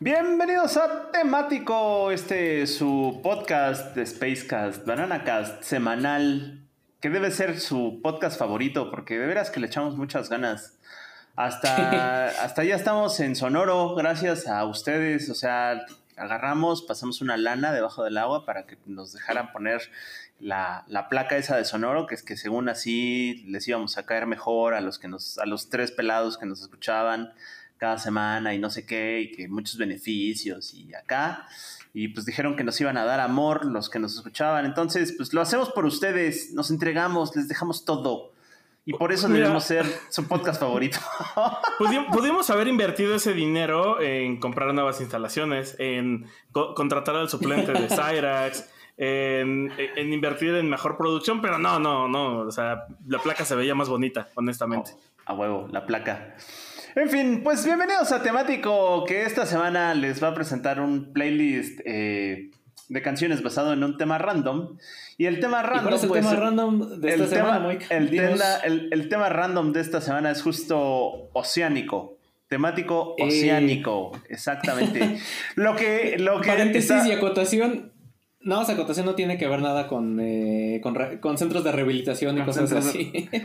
Bienvenidos a Temático, este es su podcast de Spacecast, BananaCast, semanal, que debe ser su podcast favorito, porque de veras que le echamos muchas ganas. Hasta, hasta ya estamos en Sonoro, gracias a ustedes, o sea, agarramos, pasamos una lana debajo del agua para que nos dejaran poner la, placa esa de Sonoro, que es que según así les íbamos a caer mejor a los que nos, a los tres pelados que nos escuchaban cada semana y no sé qué, y que muchos beneficios y acá. Y pues dijeron que nos iban a dar amor los que nos escuchaban. Entonces, pues lo hacemos por ustedes, nos entregamos, les dejamos todo. Y por eso debemos ser su podcast favorito. Pudimos haber invertido ese dinero en comprar nuevas instalaciones, en contratar al suplente de Cyrax, en, invertir en mejor producción, pero no, no, no. O sea, la placa se veía más bonita, honestamente. Oh, a huevo, la placa. En fin, pues bienvenidos a Temático, que esta semana les va a presentar un playlist eh, de canciones basado en un tema random. Y el tema random. ¿Cuál es el pues, tema random de esta semana, el, tema, random de esta semana es justo oceánico. Temático eh. oceánico, exactamente. lo que. Lo que Paréntesis y acotación. No, esa acotación no tiene que ver nada con, eh, con, centros de rehabilitación y cosas así.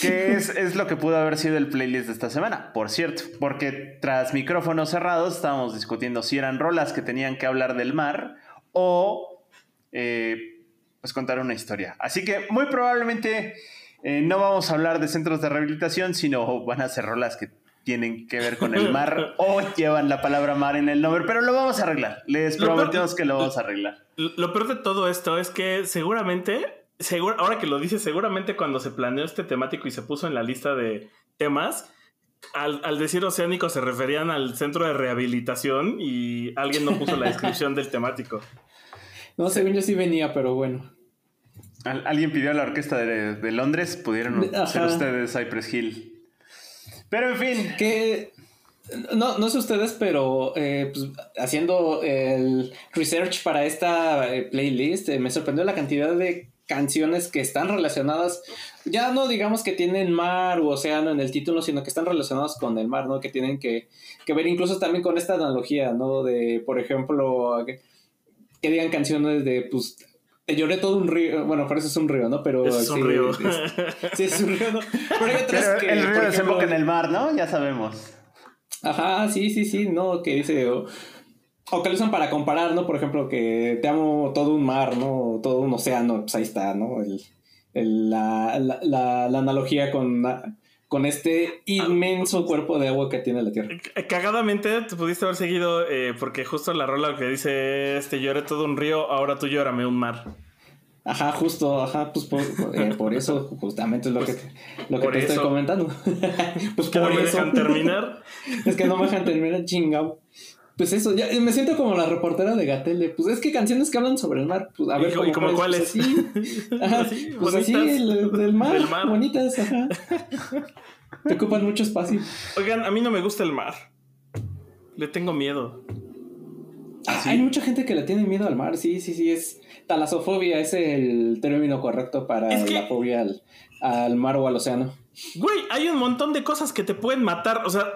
que es, es, lo que pudo haber sido el playlist de esta semana, por cierto, porque tras micrófonos cerrados estábamos discutiendo si eran rolas que tenían que hablar del mar o eh, pues contar una historia. Así que muy probablemente eh, no vamos a hablar de centros de rehabilitación, sino van a ser rolas que tienen que ver con el mar o llevan la palabra mar en el nombre, pero lo vamos a arreglar. Les prometemos que lo vamos a arreglar. Lo peor de todo esto es que seguramente, ahora que lo dices, seguramente cuando se planeó este temático y se puso en la lista de temas, al, al, decir oceánico se referían al centro de rehabilitación y alguien no puso la descripción del temático. No, según yo sí venía, pero bueno. alguien pidió a la orquesta de, Londres, pudieron ser ustedes Cypress Hill. Pero en fin. Que. No, no sé ustedes, pero eh, pues, haciendo el research para esta eh, playlist, eh, me sorprendió la cantidad de canciones que están relacionadas, ya no digamos que tienen mar u océano en el título, sino que están relacionadas con el mar, ¿no? Que tienen que, que ver incluso también con esta analogía, ¿no? De, por ejemplo, que digan canciones de, pues, te lloré todo un río. Bueno, parece es un río, ¿no? Pero. Es un río. sí, es un río, ¿no? Pero hay otras que. El río desemboca en el mar, ¿no? Ya sabemos. Ajá, sí, sí, sí, ¿no? Que dice. O, que lo usan para comparar, ¿no? Por ejemplo, que te amo todo un mar, ¿no? Todo un océano, pues ahí está, ¿no? El, la, la, la, analogía con con este inmenso cuerpo de agua que tiene la Tierra. Cagadamente te pudiste haber seguido eh, porque justo la rola que dice este lloré todo un río, ahora tú llórame un mar. Ajá, justo, ajá, pues por, eh, eso justamente es lo que, lo que te estoy comentando. pues no me dejan terminar. es que no me dejan terminar, chingado. Pues eso, ya me siento como la reportera de Gatel pues es que canciones que hablan sobre el mar, pues a ver. ¿Y, como cuáles? Pues así, ajá, pues así, del mar, del mar, bonitas, ajá. Te ocupan mucho espacio. Oigan, a mí no me gusta el mar. Le tengo miedo. Ah, hay mucha gente que le tiene miedo al mar, sí, sí, sí, es talasofobia, es el término correcto para la fobia al, mar o al océano. Güey, hay un montón de cosas que te pueden matar. O sea,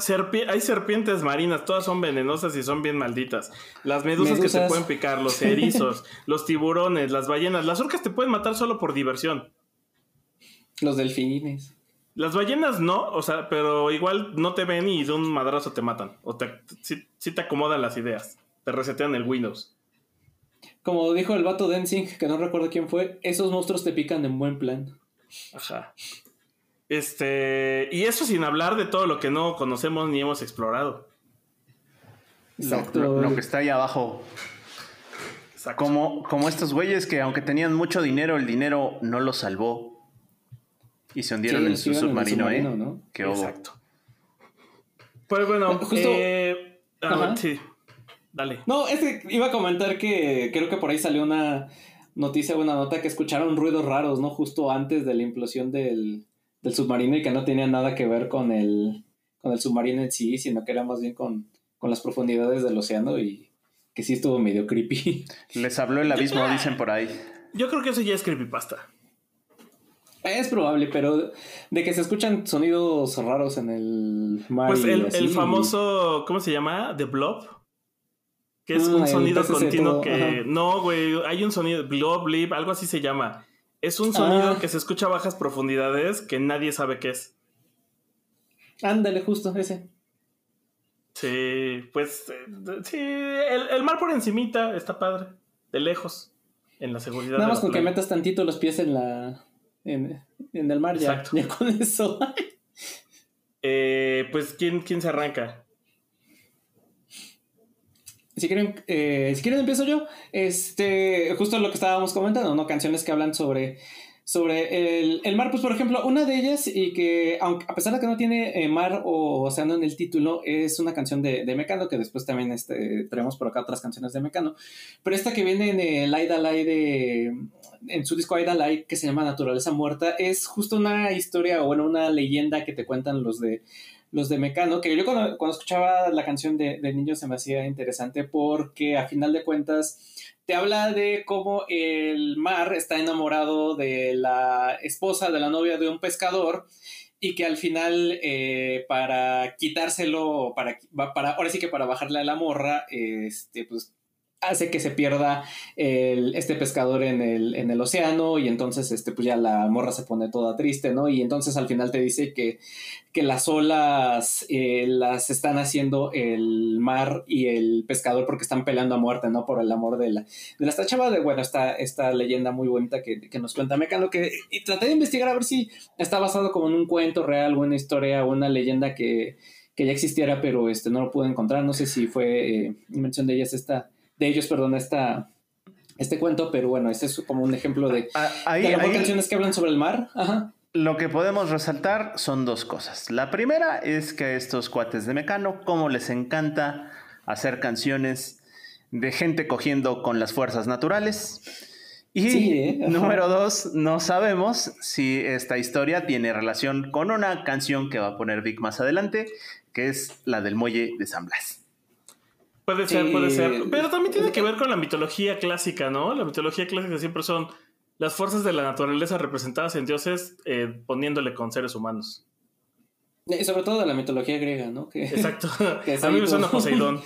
hay serpientes marinas, todas son venenosas y son bien malditas. Las medusas, que se pueden picar, los erizos, los tiburones, las ballenas. Las orcas te pueden matar solo por diversión. Los delfines. Las ballenas no, o sea, pero igual no te ven y de un madrazo te matan. O te, sí, te acomodan las ideas. Te resetean el Windows. Como dijo el vato Dancing, que no recuerdo quién fue, esos monstruos te pican en buen plan. Ajá. Este. Y eso sin hablar de todo lo que no conocemos ni hemos explorado. Exacto. Lo, que está ahí abajo. Exacto. Como, como estos güeyes que aunque tenían mucho dinero, el dinero no los salvó. Y se hundieron en, su submarino, ¿eh? ¿no? Exacto. Pues bueno, Justo... Eh, sí. Dale. No, este iba a comentar que creo que por ahí salió una noticia, una nota que escucharon ruidos raros, ¿no? Justo antes de la implosión del, del submarino y que no tenía nada que ver con el, con el submarino en sí, sino que era más bien con, con las profundidades del océano y que sí estuvo medio creepy. Les habló el abismo, dicen por ahí. Yo creo que eso ya es creepypasta. Es probable, pero de que se escuchan sonidos raros en el mar. Pues el, así, el famoso, ¿cómo se llama? The Blob. Que es Ah, un sonido continuo todo, que... ajá. No, güey, hay un sonido, Blob, Blip, algo así se llama. Es un sonido Ah. que se escucha a bajas profundidades que nadie sabe qué es. Ándale, justo, ese. Sí, pues eh, sí, el, el mar por encimita está padre, de lejos, en la seguridad. Nada más con que metas tantito los pies en la. en, en el mar, ya, Exacto. ya con eso. Eh, pues, ¿quién, ¿quién se arranca? Si quieren, eh, si quieren empiezo yo. Este, justo lo que estábamos comentando, ¿no? Canciones que hablan sobre, sobre el, el mar. Pues, por ejemplo, una de ellas, y que aunque, a pesar de que no tiene eh, mar o océano en el título, es una canción de, de Mecano, que después también este, traemos por acá otras canciones de Mecano. Pero esta que viene en el Aida Lai de. En su disco Aida Lai, que se llama Naturaleza Muerta, es justo una historia, o bueno, una leyenda que te cuentan los de los de Mecano, que yo cuando, escuchaba la canción de, de niño se me hacía interesante porque a final de cuentas te habla de cómo el mar está enamorado de la esposa, de la novia de un pescador y que al final eh, para quitárselo, para, para, ahora sí que para bajarle a la morra, este, pues hace que se pierda el, este pescador en el, en el océano y entonces este, pues ya la morra se pone toda triste, ¿no? Y entonces al final te dice que, que las olas eh, las están haciendo el mar y el pescador porque están peleando a muerte, ¿no? Por el amor de la, de esta chava, de, bueno, esta, esta leyenda muy bonita que, que nos cuenta Mecano, que y traté de investigar a ver si está basado como en un cuento real, una historia, una leyenda que, que ya existiera, pero este, no lo pude encontrar, no sé si fue eh, invención de ellas esta de ellos, perdón, esta, este cuento, pero bueno, este es como un ejemplo de, Ah, Ahí, de ahí canciones que hablan sobre el mar. Ajá. lo que podemos resaltar son dos cosas. La primera es que a estos cuates de Mecano, como les encanta hacer canciones de gente cogiendo con las fuerzas naturales. Y Sí, ¿eh? Número dos, no sabemos si esta historia tiene relación con una canción que va a poner Vic más adelante, que es la del muelle de San Blas. Puede ser, Sí. puede ser. Pero también tiene que ver con la mitología clásica, ¿no? La mitología clásica siempre son las fuerzas de la naturaleza representadas en dioses eh, poniéndole con seres humanos. Y sobre todo de la mitología griega, ¿no? Que, Exacto. Que A mí me suena Poseidón.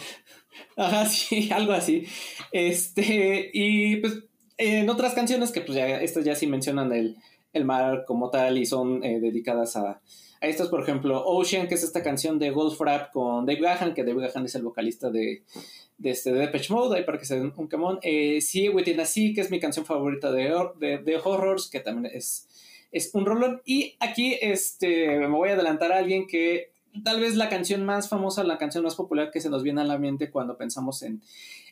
Ajá, sí, algo así. Este, y pues en otras canciones que pues ya, estas ya sí mencionan el, el mar como tal y son eh, dedicadas a, a estas, por ejemplo, Ocean, que es esta canción de Goldfrapp con Dave Gahan, que Dave Gahan es el vocalista de, de, este, de Depeche Mode, ahí para que se den un camón. Eh, sí, Within a Sea, que es mi canción favorita de, de, de Horrors, que también es, es un rolón. Y aquí este, me voy a adelantar a alguien que tal vez la canción más famosa, la canción más popular que se nos viene a la mente cuando pensamos en,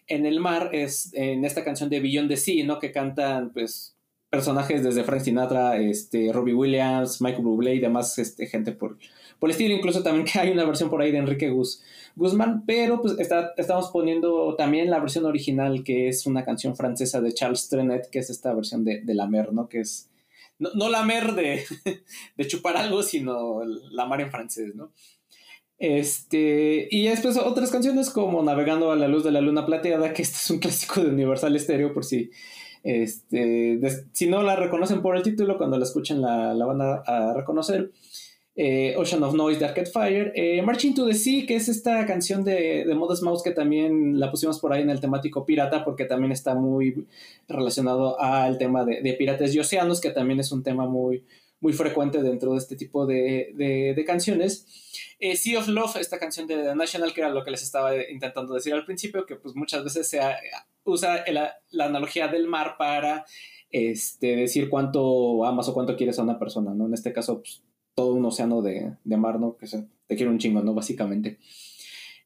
en el mar es en esta canción de Beyond the Sea, ¿no? Que cantan, pues, personajes desde Frank Sinatra, este, Robbie Williams, Michael Bublé y demás este, gente por, por el estilo. Incluso también que hay una versión por ahí de Enrique Guzmán, pero pues está, estamos poniendo también la versión original, que es una canción francesa de Charles Trenet, que es esta versión de, de La Mer, ¿no? Que es, no, no la mer de, de chupar algo, sino la mar en francés, ¿no? Este, y después otras canciones como Navegando a la luz de la luna plateada, que este es un clásico de Universal Stereo, por si, este, si no la reconocen por el título, cuando la escuchen la, la van a, reconocer. Eh, Ocean of Noise de Arcade Fire, eh, Marching to the Sea, que es esta canción de, de Modest Mouse que también la pusimos por ahí en el temático pirata, porque también está muy relacionado al tema de, de piratas y océanos, que también es un tema muy, frecuente dentro de este tipo de canciones. Eh, sea of Love, esta canción de The National, que era lo que les estaba intentando decir al principio, que pues muchas veces se ha- usa la analogía del mar para este, decir cuánto amas o cuánto quieres a una persona, ¿no? En este caso, pues, todo un océano de, de mar, ¿no? Que te quiere un chingo, ¿no? Básicamente.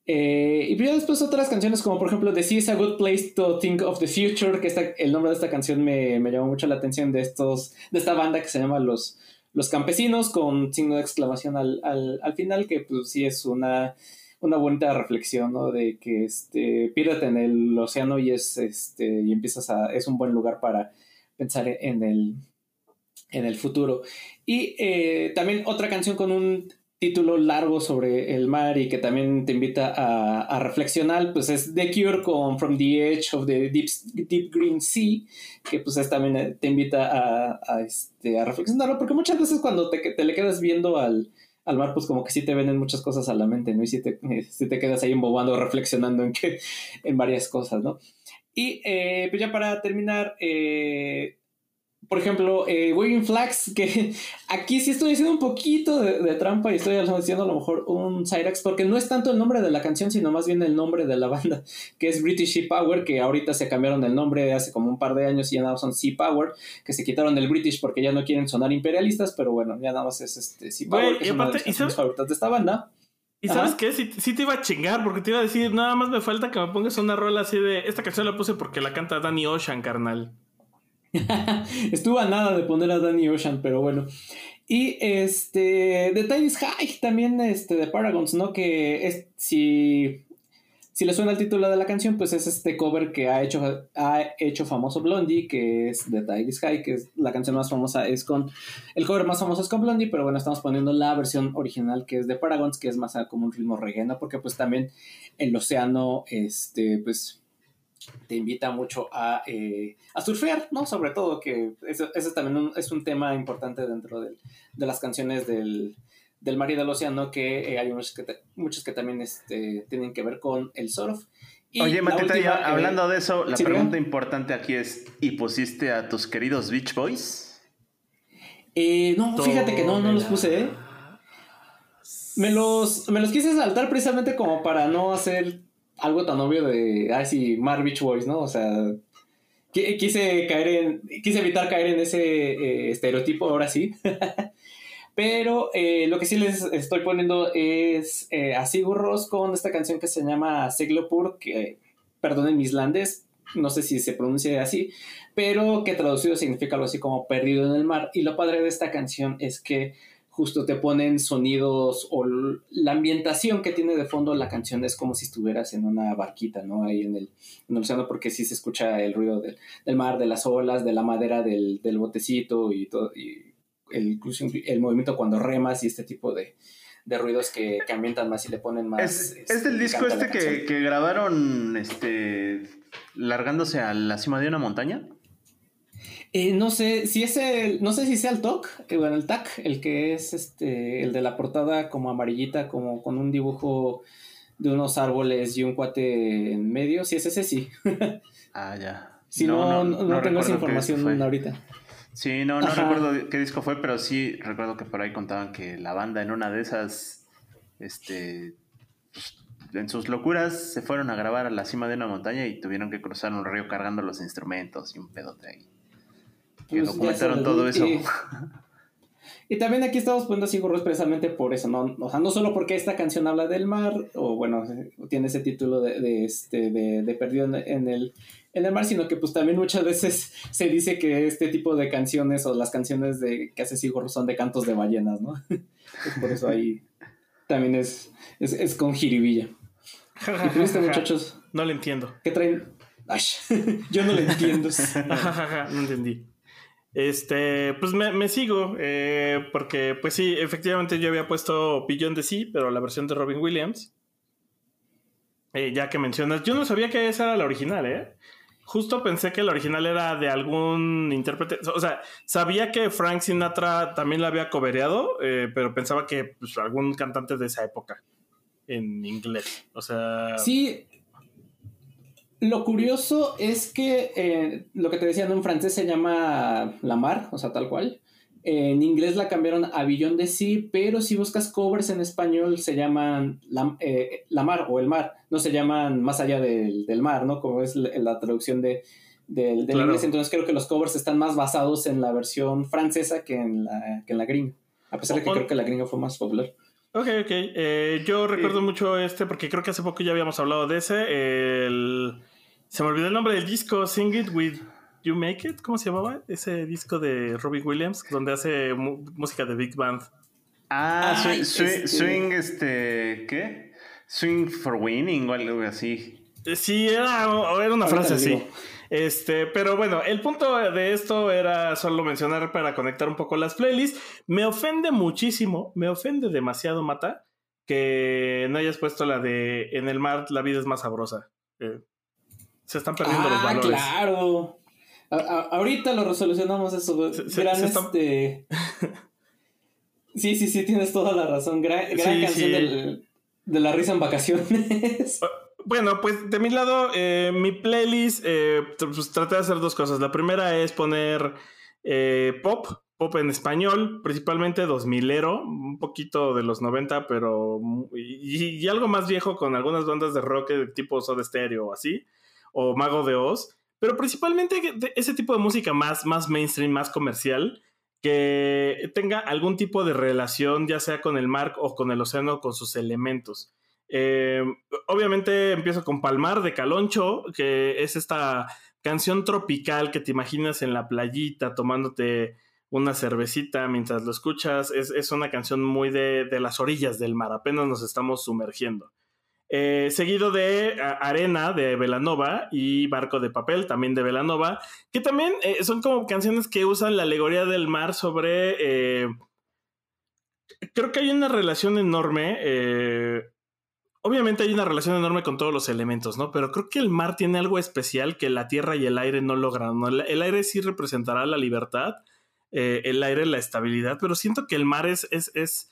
Eh, y ya después otras canciones como por ejemplo The Sea is a Good Place to Think of the Future, que esta, el nombre de esta canción me, me llamó mucho la atención de, estos, de esta banda que se llama Los, los Campesinos con signo de exclamación al, al, al final, que pues sí es una, una bonita reflexión, ¿no? De que este, piérdete en el océano y es este, y empiezas a, es un buen lugar para pensar en el, en el futuro. Y eh, también otra canción con un título largo sobre el mar y que también te invita a, reflexionar, pues es The Cure con From the Edge of the Deep, Deep Green Sea, que pues es, también eh, te invita a, a, este, a reflexionarlo, porque muchas veces cuando te, te le quedas viendo al, al, mar, pues como que sí te venden muchas cosas a la mente, ¿no? Y si te, eh, si te quedas ahí embobando, reflexionando en, que, en varias cosas, ¿no? Y eh, pues ya para terminar, eh, por ejemplo, eh, Waving Flags, que aquí sí estoy haciendo un poquito de, trampa y estoy haciendo a lo mejor un Cyrax, porque no es tanto el nombre de la canción, sino más bien el nombre de la banda, que es British Sea Power, que ahorita se cambiaron el nombre hace como un par de años y ya nada más son Sea Power, que se quitaron el British porque ya no quieren sonar imperialistas, pero bueno, ya nada más es este Sea Power, que es una de las favoritas de esta banda. ¿Y sabes qué? Sí, sí, te iba a chingar, porque te iba a decir, nada más me falta que me pongas una rola así de. Esta canción la puse porque la canta Danny Ocean, carnal. Estuvo a nada de poner a Danny Ocean, pero bueno. Y este, de Tiny High, también este, de Paragons, ¿no? Que es, si, si le suena el título de la canción, pues es este cover que ha hecho, ha hecho famoso Blondie, que es de Tiny High, que es la canción más famosa, es con, el cover más famoso es con Blondie, pero bueno, estamos poniendo la versión original que es de Paragons, que es más como un ritmo reggae, Porque pues también el océano, este, pues te invita mucho a, eh, a surfear, ¿no? Sobre todo, que eso, también es un tema importante dentro de las canciones del, del mar y del océano, que eh, hay muchos que, muchos que también este, tienen que ver con el surf. Oye, Mateta, ya, eh, hablando de eso, la pregunta importante aquí es, ¿y pusiste a tus queridos Beach Boys? no, fíjate que no, no los puse, Me los, me los quise saltar precisamente como para no hacer algo tan obvio de, ay, sí, Mar Beach Boys, ¿no? O sea, quise caer en, quise evitar caer en ese eh, estereotipo, ahora sí. Pero eh, lo que sí les estoy poniendo es eh, a Sigur con esta canción que se llama Siglopur, que, perdonen mi islandés, no sé si se pronuncia así, pero que traducido significa algo así como perdido en el mar. Y lo padre de esta canción es que justo te ponen sonidos o la ambientación que tiene de fondo la canción es como si estuvieras en una barquita, ¿no? Ahí en el, en el océano, porque sí se escucha el ruido del, mar, de las olas, de la madera del, botecito y todo, y el, incluso el movimiento cuando remas y este tipo de, ruidos que, que, ambientan más y le ponen más. Es, es este, del disco este que, que, grabaron este largándose a la cima de una montaña. Eh, no sé si es el, no sé si sea el TOC, eh, bueno, el TAC, el que es este, el de la portada como amarillita, como con un dibujo de unos árboles y un cuate en medio. Si es ese, sí. ah, ya. Si no, no, tengo esa información ahorita. Sí, no, no recuerdo qué disco fue, pero sí recuerdo que por ahí contaban que la banda en una de esas, este, pues, en sus locuras se fueron a grabar a la cima de una montaña y tuvieron que cruzar un río cargando los instrumentos y un pedote ahí que pues documentaron todo eso. Y, también aquí estamos poniendo así gorros precisamente por eso, ¿no? O sea, no solo porque esta canción habla del mar, o bueno, tiene ese título de, este, de, perdido en, el, en el mar, sino que pues también muchas veces se dice que este tipo de canciones o las canciones de que hace Sigur son de cantos de ballenas, ¿no? por eso ahí también es, es, con jiribilla. ¿Y este, muchachos? No le entiendo. ¿Qué traen? yo no le entiendo. no entendí. Este, pues me, sigo, eh, porque pues sí, efectivamente yo había puesto Beyond the Sea, pero la versión de Robin Williams. Eh, ya que mencionas, yo no sabía que esa era la original, ¿eh? Justo pensé que la original era de algún intérprete, o sea, sabía que Frank Sinatra también la había cobereado, eh, pero pensaba que pues, algún cantante de esa época en inglés, o sea... Sí, lo curioso es que eh, lo que te decía en francés se llama La Mar, o sea, tal cual. en inglés la cambiaron a Billón de Sí, pero si buscas covers en español se llaman eh, la, Mar o El Mar, no se llaman Más allá del, mar, ¿no? Como es la, traducción de, del, inglés. Entonces creo que los covers están más basados en la versión francesa que en la, que en la gringa. A pesar de que creo que la gringa fue más popular. Ok, ok. Eh, yo recuerdo mucho este porque creo que hace poco ya habíamos hablado de ese. El se me olvidó el nombre del disco, Sing It With You Make It, ¿cómo se llamaba? Ese disco de Robbie Williams, donde hace música de Big Band. Ah, ah swing, este, ¿qué? Swing for winning o algo así. Sí, era, era una frase así. Este, pero bueno, el punto de esto era solo mencionar para conectar un poco las playlists. Me ofende muchísimo, me ofende demasiado, Mata, que no hayas puesto la de En el mar la vida es más sabrosa. Eh, se están perdiendo los Ah, valores. claro. A- ahorita lo resolucionamos eso. Se- Gran se este. Sí, sí, sí, tienes toda la razón. Gran, gran Sí, canción sí. del- de la risa en vacaciones. Bueno, pues de mi lado, eh, mi playlist, eh, pues, traté de hacer dos cosas. La primera es poner eh, pop, pop en español, principalmente 2000ero, un poquito de los 90, pero y, y algo más viejo con algunas bandas de rock de tipo Soda Stereo o así, o Mago de Oz, pero principalmente ese tipo de música más, más mainstream, más comercial, que tenga algún tipo de relación, ya sea con el mar o con el océano, con sus elementos. Eh, obviamente empiezo con Palmar de Caloncho, que es esta canción tropical que te imaginas en la playita tomándote una cervecita mientras lo escuchas. Es, es una canción muy de, de, las orillas del mar, apenas nos estamos sumergiendo. Eh, seguido de Arena de Velanova y Barco de Papel también de Velanova, que también eh, son como canciones que usan la alegoría del mar sobre... Eh, creo que hay una relación enorme obviamente hay una relación enorme con todos los elementos, ¿no? Pero creo que el mar tiene algo especial que la tierra y el aire no logran. ¿no? El, aire sí representará la libertad, el aire la estabilidad, pero siento que el mar es, es, es,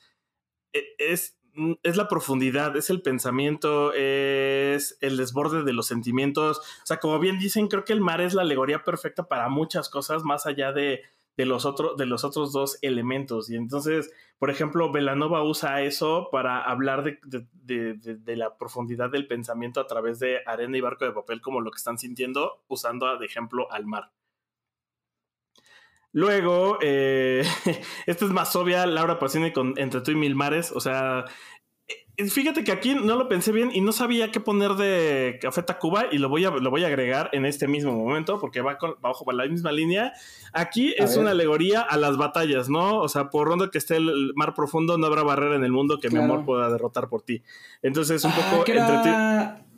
es, es la profundidad, es el pensamiento, es el desborde de los sentimientos. O sea, como bien dicen, creo que el mar es la alegoría perfecta para muchas cosas más allá de, de los, otro, de los otros dos elementos. Y entonces, por ejemplo, Velanova usa eso para hablar de, de, de, la profundidad del pensamiento a través de arena y barco de papel, como lo que están sintiendo, usando de ejemplo al mar. Luego, eh, esta es más obvia, Laura Pacini con Entre tú y Mil Mares. O sea, fíjate que aquí no lo pensé bien y no sabía qué poner de Café Tacuba y lo voy a, lo voy a agregar en este mismo momento porque va, con, bajo la misma línea. Aquí a es ver. una alegoría a las batallas, ¿no? O sea, por ronda que esté el mar profundo, no habrá barrera en el mundo que claro. mi amor pueda derrotar por ti. Entonces, un poco ah, entre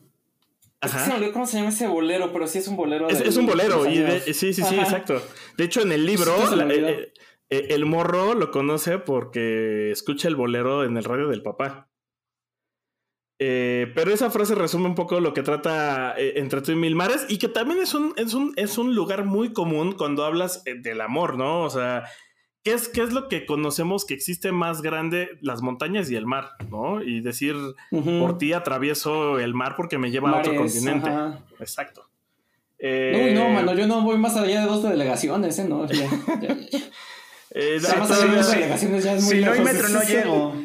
ti. Es que se me olvidó cómo se llama ese bolero, pero sí es un bolero. Es, es un bolero, y de, sí, sí, sí, Ajá. exacto. De hecho, en el libro, la, eh, eh, el morro lo conoce porque escucha el bolero en el radio del papá. Eh, pero esa frase resume un poco lo que trata eh, Entre tú y Mil Mares y que también es un, es, un, es un lugar muy común cuando hablas eh, del amor, ¿no? O sea, ¿qué es, ¿qué es lo que conocemos que existe más grande? Las montañas y el mar, ¿no? Y decir, uh -huh. por ti atravieso el mar porque me lleva Mares, a otro continente. Ajá. Exacto. Eh, Uy, no, mano, yo no voy más allá de dos delegaciones, ¿eh? No, ya, ya, ya. Eh, o sea, más allá de dos delegaciones ya es muy Si lejos. no hay metro, no llego.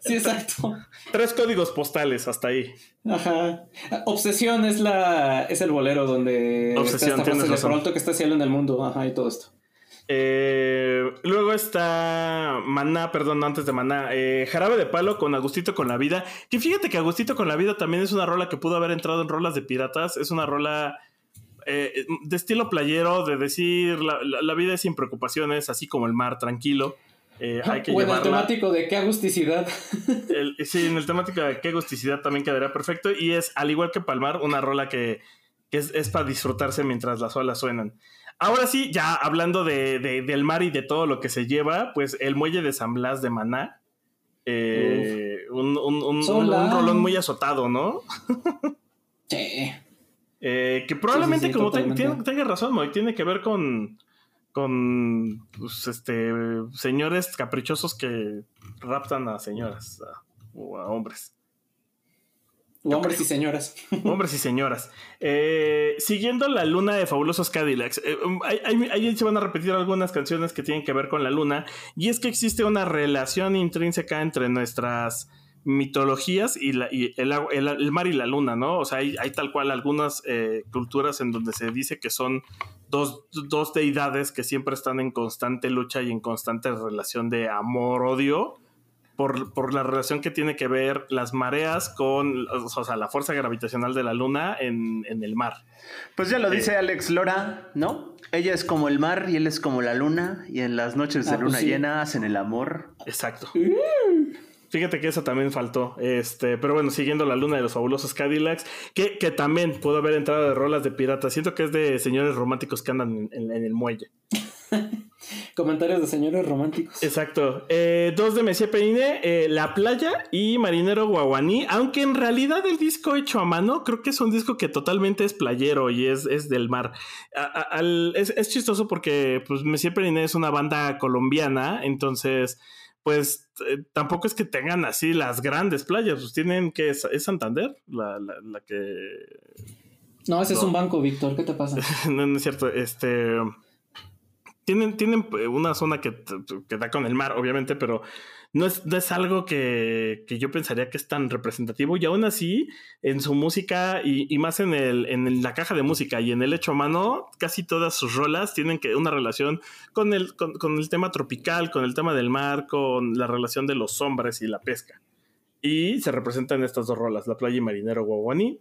Sí, exacto. Tres códigos postales hasta ahí. Ajá. Obsesión es la es el bolero donde Obsesión, está esta frase de por alto que está cielo en el mundo, ajá, y todo esto. Eh, luego está Maná, perdón, antes de Maná, eh, Jarabe de Palo con Agustito con la Vida. Que fíjate que Agustito con la Vida también es una rola que pudo haber entrado en rolas de piratas. Es una rola eh, de estilo playero, de decir la, la, la vida es sin preocupaciones, así como el mar, tranquilo. Eh, hay que bueno, llevarla. el temático de qué agusticidad. El, sí, en el temático de qué agusticidad también quedaría perfecto. Y es, al igual que Palmar, una rola que, que es, es, para disfrutarse mientras las olas suenan. Ahora sí, ya hablando de, de, del mar y de todo lo que se lleva, pues el muelle de San Blas de Maná. Eh, un, un, un, un, rolón muy azotado, ¿no? sí. Eh, que probablemente, sí, sí, sí, como te, tiene, tenga razón, Moy, tiene que ver con, con pues, este, señores caprichosos que raptan a señoras a, o a hombres. Hombres y señoras. Hombres y señoras. Eh, siguiendo la luna de Fabulosos Cadillacs, eh, ahí, ahí, se van a repetir algunas canciones que tienen que ver con la luna. Y es que existe una relación intrínseca entre nuestras mitologías y, la, y el, el, el, mar y la luna, ¿no? O sea, hay, hay tal cual algunas eh, culturas en donde se dice que son dos, dos deidades que siempre están en constante lucha y en constante relación de amor-odio. Por, por, la relación que tiene que ver las mareas con o sea, la fuerza gravitacional de la luna en, en el mar. Pues ya lo dice eh, Alex Lora, ¿no? Ella es como el mar y él es como la luna, y en las noches de ah, luna pues sí. llena hacen el amor. Exacto. Fíjate que esa también faltó. Este, pero bueno, siguiendo la luna de los fabulosos Cadillacs, que, que también pudo haber entrado de rolas de pirata. Siento que es de señores románticos que andan en, en el muelle. Comentarios de señores románticos. Exacto. Eh, dos de Messier Peine, eh, La Playa y Marinero Guaguaní. Aunque en realidad el disco hecho a mano, creo que es un disco que totalmente es playero y es, es del mar. A, a, al, es, es, chistoso porque pues, Messier Peine es una banda colombiana, entonces pues eh, tampoco es que tengan así las grandes playas, pues tienen que es, ¿es Santander la, la, la, que... No, ese no. es un banco, Víctor, ¿qué te pasa? no, no, es cierto, este... Tienen, tienen una zona que, que, da con el mar, obviamente, pero no es, no es algo que, que, yo pensaría que es tan representativo. Y aún así, en su música y, y más en, el, en la caja de música y en el hecho a mano, casi todas sus rolas tienen que, una relación con el, con, con el tema tropical, con el tema del mar, con la relación de los hombres y la pesca. Y se representan estas dos rolas, La Playa y Marinero Guaguaní.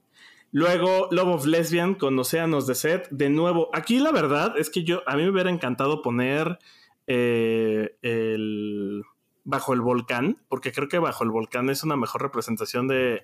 Luego, Love of Lesbian con Océanos de Set. De nuevo, aquí la verdad es que yo, a mí me hubiera encantado poner eh, Bajo el Volcán, porque creo que Bajo el Volcán es una mejor representación de,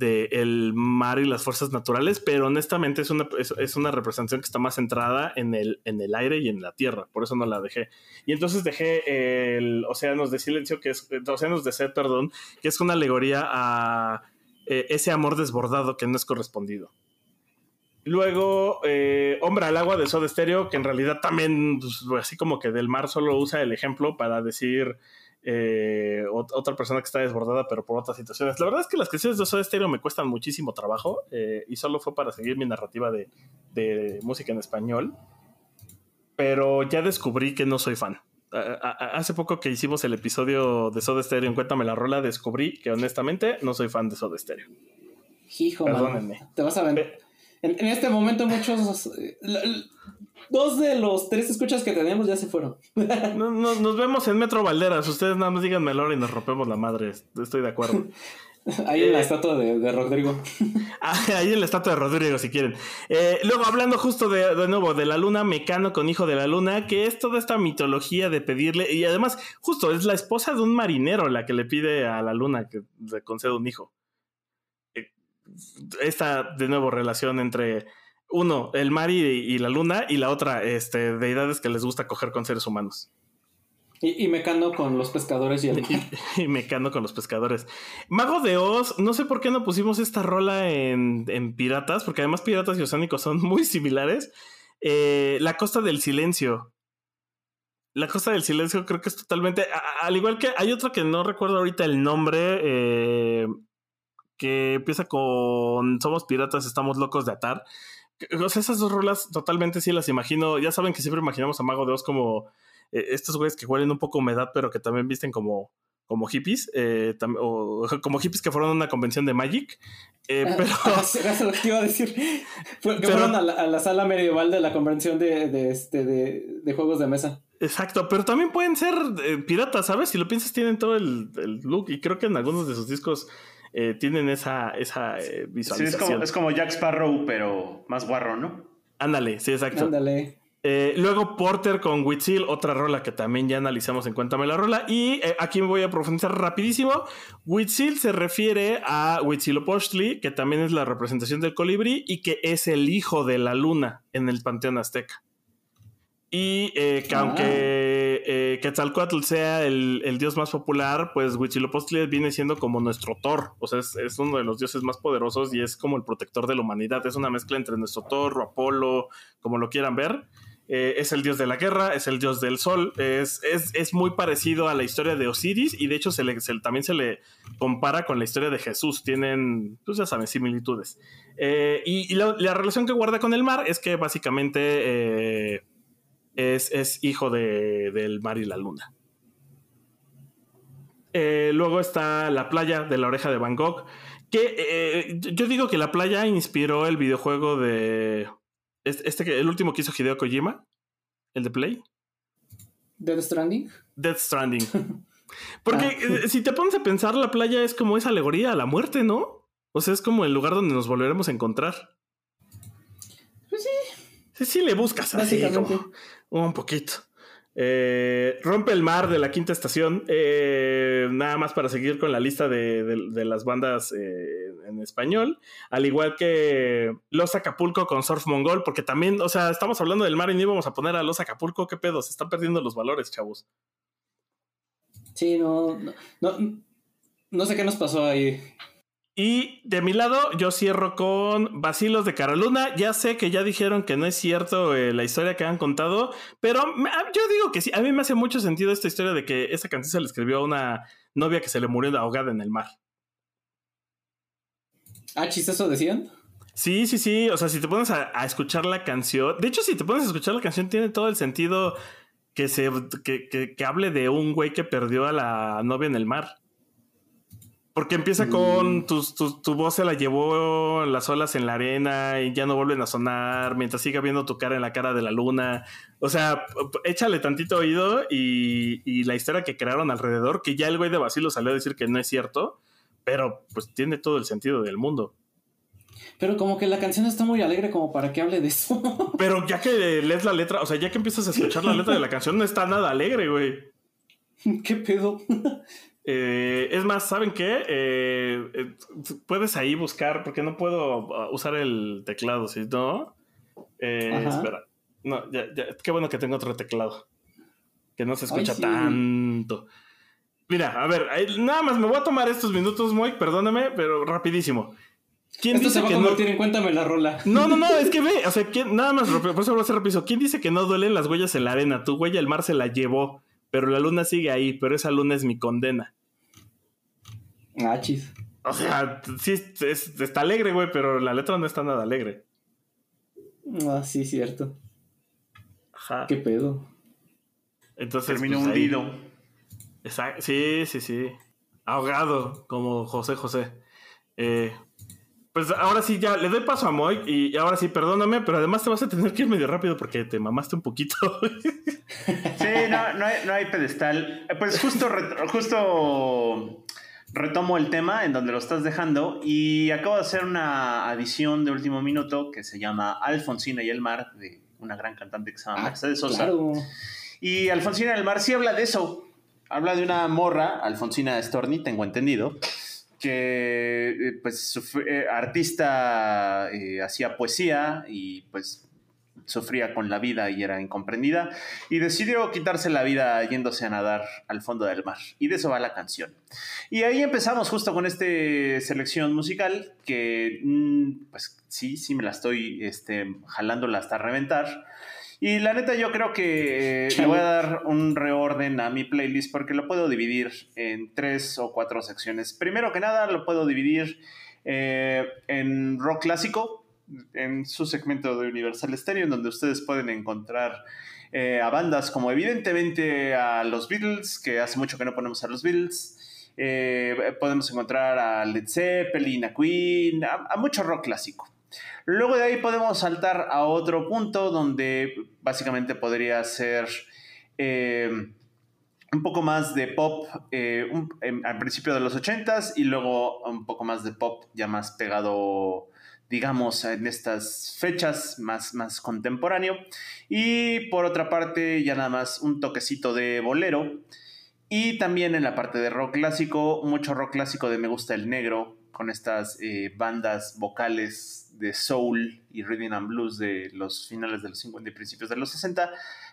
el mar y las fuerzas naturales, pero honestamente es una, es, una representación que está más centrada en el, en el aire y en la tierra, por eso no la dejé. Y entonces dejé el Océanos de Silencio, que es Océanos de Set, perdón, que es una alegoría a eh, ese amor desbordado que no es correspondido. Luego, eh, Hombre al agua de Soda Stereo, que en realidad también, pues, así como que del mar solo usa el ejemplo para decir eh, otra persona que está desbordada, pero por otras situaciones. La verdad es que las canciones de Soda Stereo me cuestan muchísimo trabajo eh, y solo fue para seguir mi narrativa de, de, música en español. Pero ya descubrí que no soy fan. Hace poco que hicimos el episodio de Soda Stereo en Cuéntame la Rola, descubrí que honestamente no soy fan de Soda Stereo. Hijo, Perdónenme. Te vas a ver. En, en, este momento muchos... Dos de los tres escuchas que tenemos ya se fueron. no, no, nos vemos en Metro Valderas. Ustedes nada más díganme la hora y nos rompemos la madre. Estoy de acuerdo. Ahí en la estatua de, de Rodrigo. Ah, ahí en la estatua de Rodrigo, si quieren. Eh, luego, hablando justo de, de nuevo de la luna, Mecano con hijo de la luna, que es toda esta mitología de pedirle, y además, justo es la esposa de un marinero la que le pide a la luna que le conceda un hijo. Eh, esta, de nuevo, relación entre uno, el mar y, y, la luna, y la otra, este, deidades que les gusta coger con seres humanos. Y, y Mecano con los pescadores y el. Y, y, Mecano con los pescadores. Mago de Oz, no sé por qué no pusimos esta rola en, en Piratas, porque además Piratas y Oceánicos son muy similares. Eh, la Costa del Silencio. La Costa del Silencio creo que es totalmente... Al igual que hay otra que no recuerdo ahorita el nombre, eh, que empieza con Somos Piratas, estamos locos de atar. O sea, esas dos rolas totalmente sí las imagino. Ya saben que siempre imaginamos a Mago de Oz como eh, estos güeyes que huelen un poco humedad, pero que también visten como, como hippies, eh, o como hippies que fueron a una convención de Magic. Eh, pero. Eso lo que iba a decir. Fue, que pero, fueron a la, a la, sala medieval de la convención de, de, este, de, de juegos de mesa. Exacto, pero también pueden ser eh, piratas, ¿sabes? Si lo piensas, tienen todo el, el, look. Y creo que en algunos de sus discos eh, tienen esa, esa eh, visualización. Sí, es como, es como, Jack Sparrow, pero más guarro, ¿no? Ándale, sí, exacto. Ándale. Eh, luego Porter con Huitzil, otra rola que también ya analizamos en Cuéntame la Rola. Y eh, aquí me voy a profundizar rapidísimo. Huitzil se refiere a Huitzilopochtli, que también es la representación del colibrí y que es el hijo de la luna en el panteón azteca. Y eh, que ah. aunque eh, Quetzalcoatl sea el, el, dios más popular, pues Huitzilopochtli viene siendo como nuestro Thor. O sea, es, es, uno de los dioses más poderosos y es como el protector de la humanidad. Es una mezcla entre nuestro Thor o Apolo, como lo quieran ver. Eh, es el dios de la guerra, es el dios del sol, es, es, es muy parecido a la historia de Osiris y de hecho también se le compara con la historia de Jesús, tienen, pues ya saben, similitudes. Eh, y, la, la, relación que guarda con el mar es que básicamente eh, es, hijo de, del mar y la luna. Luego está la playa de la oreja de Van Gogh, que yo digo que la playa inspiró el videojuego de este, el último que hizo Hideo Kojima, el de Play. Death Stranding. Death Stranding. Porque ah. si te pones a pensar, la playa es como esa alegoría a la muerte, ¿no? O sea, es como el lugar donde nos volveremos a encontrar. Pues sí. Sí, sí le buscas así como un poquito. Eh, Rompe el mar de la quinta estación. Eh, nada más para seguir con la lista de, las bandas eh, en español. Al igual que Los Acapulco con Surf Mongol. Porque también, o sea, estamos hablando del mar y no íbamos a poner a Los Acapulco. ¿Qué pedo? Se están perdiendo los valores, chavos. Sí, no, no, no sé qué nos pasó ahí. Y de mi lado, yo cierro con Vacilos de Caroluna. Ya sé que ya dijeron que no es cierto eh, la historia que han contado, pero me- yo digo que sí. A mí me hace mucho sentido esta historia de que esa canción se le escribió a una novia que se le murió ahogada en el mar. Ah, chis, ¿eso decían? Sí, sí, sí. O sea, si te pones a, a escuchar la canción. De hecho, si te pones a escuchar la canción, tiene todo el sentido que se que, que- que hable de un güey que perdió a la novia en el mar. Porque empieza con Mm. tus- tus- tu voz se la llevó las olas en la arena y ya no vuelven a sonar mientras siga viendo tu cara en la cara de la luna. O sea, échale tantito oído y, y la historia que crearon alrededor, que ya el güey de Basilo salió a decir que no es cierto, pero pues tiene todo el sentido del mundo. Pero como que la canción está muy alegre como para que hable de eso. Pero ya que lees la letra, o sea, ya que empiezas a escuchar la letra de la canción, no está nada alegre, güey. ¿Qué pedo? Eh, es más, ¿saben qué? Eh, eh, puedes ahí buscar, porque no puedo uh, usar el teclado, si no. Espera. No, ya, ya, qué bueno que tengo otro teclado. Que no se Ay, escucha sí. tanto. Mira, a ver, nada más me voy a tomar estos minutos, Moik, perdóname, pero rapidísimo. ¿Quién Esto dice se va a que no? en cuéntame la rola. No, no, no, es que ve, o sea, ¿quién- nada más, por eso voy a hacer rápido. ¿Quién dice que no duelen las huellas en la arena? Tu huella el mar se la llevó, pero la luna sigue ahí, pero esa luna es mi condena. Ah, chis. O sea, sí, es- es- está alegre, güey, pero la letra no está nada alegre. Ah, sí, cierto. Ajá. ¿Qué pedo? Entonces, Terminó pues, ahí- hundido. Exacto. Sí, sí, sí. Ahogado, como José José. Eh, pues ahora sí, ya le doy paso a Moy y ahora sí, perdóname, pero además te vas a tener que ir medio rápido porque te mamaste un poquito. Sí, no, no, hay, no hay pedestal. Eh, Pues justo, justo retomo el tema en donde lo estás dejando y acabo de hacer una adición de último minuto que se llama Alfonsina y el mar, de una gran cantante que se llama Ah, Mercedes Sosa. claro. Y Alfonsina del Mar sí habla de eso. Habla de una morra, Alfonsina Storni, tengo entendido, que eh, pues sufr- eh, artista eh, hacía poesía y pues sufría con la vida y era incomprendida y decidió quitarse la vida yéndose a nadar al fondo del mar. Y de eso va la canción. Y ahí empezamos justo con esta selección musical que mm, pues sí, sí me la estoy este, jalándola hasta reventar. Y la neta yo creo que eh, le voy a dar un reorden a mi playlist porque lo puedo dividir en tres o cuatro secciones. Primero que nada lo puedo dividir eh, en rock clásico, en su segmento de Universal Stereo, en donde ustedes pueden encontrar eh, a bandas como evidentemente a los Beatles, que hace mucho que no ponemos a los Beatles. Eh, podemos encontrar a Led Zeppelin, a Queen, a, mucho rock clásico. Luego de ahí podemos saltar a otro punto donde básicamente podría ser eh, un poco más de pop al principio de los 80s y luego un poco más de pop ya más pegado, digamos, en estas fechas más, más contemporáneo. Y por otra parte ya nada más un toquecito de bolero. Y también en la parte de rock clásico, mucho rock clásico de Me Gusta el Negro, con estas eh, bandas vocales de soul y rhythm and blues de los finales de los 50 y principios de los 60,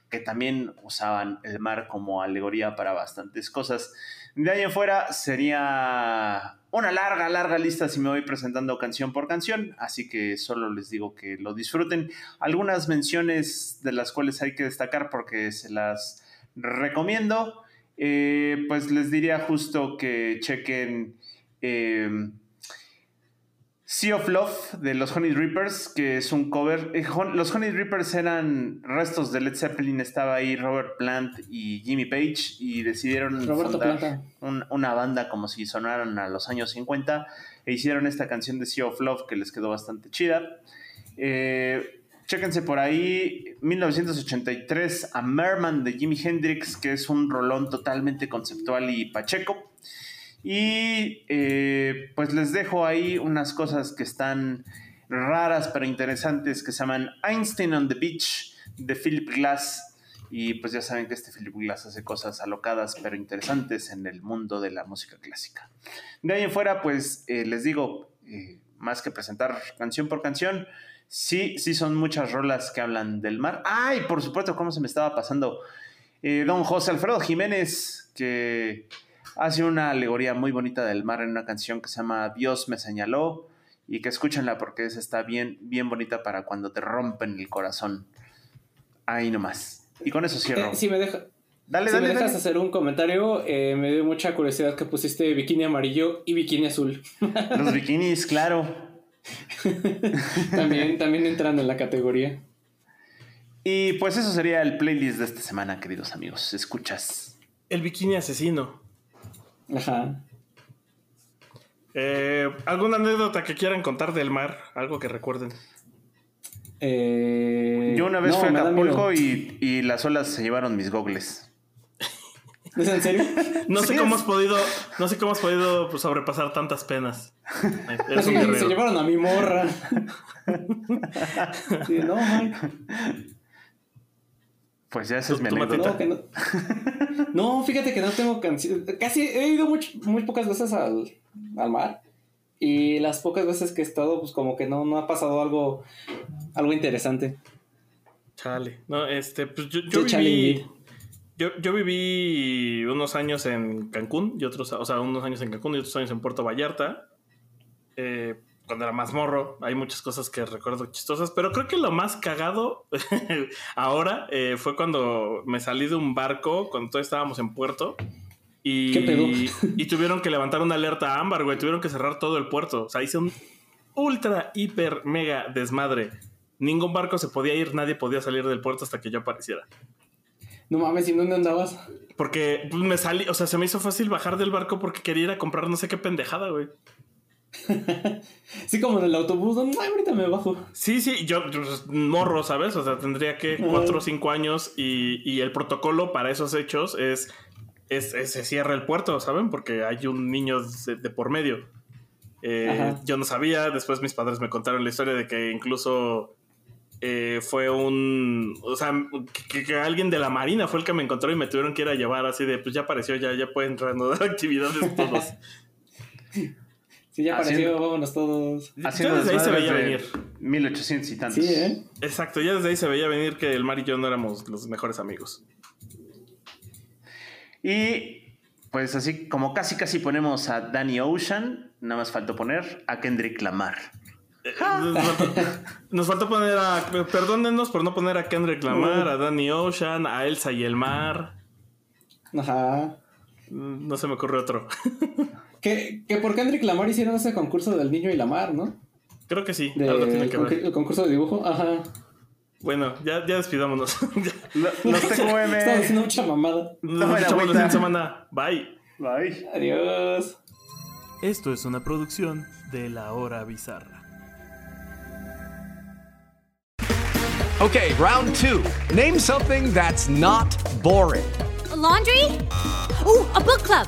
que también usaban el mar como alegoría para bastantes cosas. De ahí fuera sería una larga, larga lista si me voy presentando canción por canción, así que solo les digo que lo disfruten. Algunas menciones de las cuales hay que destacar porque se las recomiendo. Eh, pues les diría justo que chequen eh, Sea of Love de los Honey Drippers, que es un cover. Eh, los Honey Drippers eran restos de Led Zeppelin, estaba ahí Robert Plant y Jimmy Page, y decidieron Roberto fundar un- una banda como si sonaran a los años 50 e hicieron esta canción de Sea of Love que les quedó bastante chida. Eh, chéquense por ahí 1983 a Merman de Jimi Hendrix, que es un rolón totalmente conceptual y pacheco. Y eh, pues les dejo ahí unas cosas que están raras pero interesantes que se llaman Einstein on the Beach de Philip Glass Y pues ya saben que este Philip Glass hace cosas alocadas pero interesantes en el mundo de la música clásica. De ahí en fuera, pues eh, les digo, eh, más que presentar canción por canción, sí, sí son muchas rolas que hablan del mar. ¡Ay! por supuesto, cómo se me estaba pasando. Don José Alfredo Jiménez, que hace una alegoría muy bonita del mar en una canción que se llama Dios me señaló y que escúchenla porque esa está bien, bien bonita para cuando te rompen el corazón. Ahí nomás. Y con eso cierro. Eh, si me, deja, dale, si dale, me dejas dale. hacer un comentario, eh, me dio mucha curiosidad que pusiste bikini amarillo y bikini azul. Los bikinis, claro. también, también entran en la categoría. Y pues eso sería el playlist de esta semana, queridos amigos. Escuchas. El bikini asesino. Ajá. Eh, ¿Alguna anécdota que quieran contar del mar? Algo que recuerden. Eh, Yo una vez no, fui a Acapulco y, y las olas se llevaron mis gogles. ¿Es en serio? No Sí, sé cómo has podido, no sé cómo has podido pues, sobrepasar tantas penas. Eres Sí, un se llevaron a mi morra. Sí, no, man. Pues ya esa es mi anécdota. No, que no. No, fíjate que no tengo canción. Casi he ido muy pocas veces al, al mar. Y las pocas veces que he estado, pues como que no, no ha pasado algo, algo interesante. Chale. No, este, pues yo, yo Sí, viví. Yo, yo viví unos años en Cancún y otros, o sea, unos años en Cancún y otros años en Puerto Vallarta. Eh, cuando era más morro, hay muchas cosas que recuerdo chistosas, pero creo que lo más cagado ahora eh, fue cuando me salí de un barco cuando todos estábamos en puerto y, y tuvieron que levantar una alerta ámbar, güey, tuvieron que cerrar todo el puerto. O sea, hice un ultra, hiper, mega desmadre. Ningún barco se podía ir, nadie podía salir del puerto hasta que yo apareciera. No mames, ¿y dónde andabas? Porque pues, me salí, o sea, se me hizo fácil bajar del barco porque quería ir a comprar no sé qué pendejada, güey. Sí, como en el autobús. No, Ay, ahorita me bajo. Sí, sí, yo, pues, morro, ¿sabes? O sea, tendría que cuatro o cinco años y, y el protocolo para esos hechos es, es, es- se cierra el puerto, ¿saben? Porque hay un niño de, de por medio. Eh, yo no sabía, después mis padres me contaron la historia de que incluso eh, fue un, o sea, que, que alguien de la marina fue el que me encontró y me tuvieron que ir a llevar así de, pues ya apareció, ya, ya pueden reanudar actividades todos. Sí, ya Haciendo- apareció, vámonos todos. Haciendo Ya desde ahí se veía venir. 1800 y tantos. Sí, ¿eh? Exacto, ya desde ahí se veía venir que el mar y yo no éramos los mejores amigos. Y pues así como casi casi ponemos a Danny Ocean, nada más faltó poner a Kendrick Lamar. Eh, Nos faltó, nos faltó poner a. Perdónenos por no poner a Kendrick Lamar, a Danny Ocean, a Elsa y el mar. Ajá. Mm, No se me ocurre otro. Que, que por Kendrick Lamar hicieron ese concurso del niño y la mar, ¿no? Creo que sí, De, algo tiene el, que concu- ver. el concurso de dibujo. Ajá. Bueno, ya, ya despidámonos. Los TQM. Estaba haciendo mucha mamada. Nos escuchamos la semana. Bye. Bye. Adiós. Esto es una producción de La Hora Bizarra. Okay, round two. Name something that's not boring. A laundry? Ooh, a book club.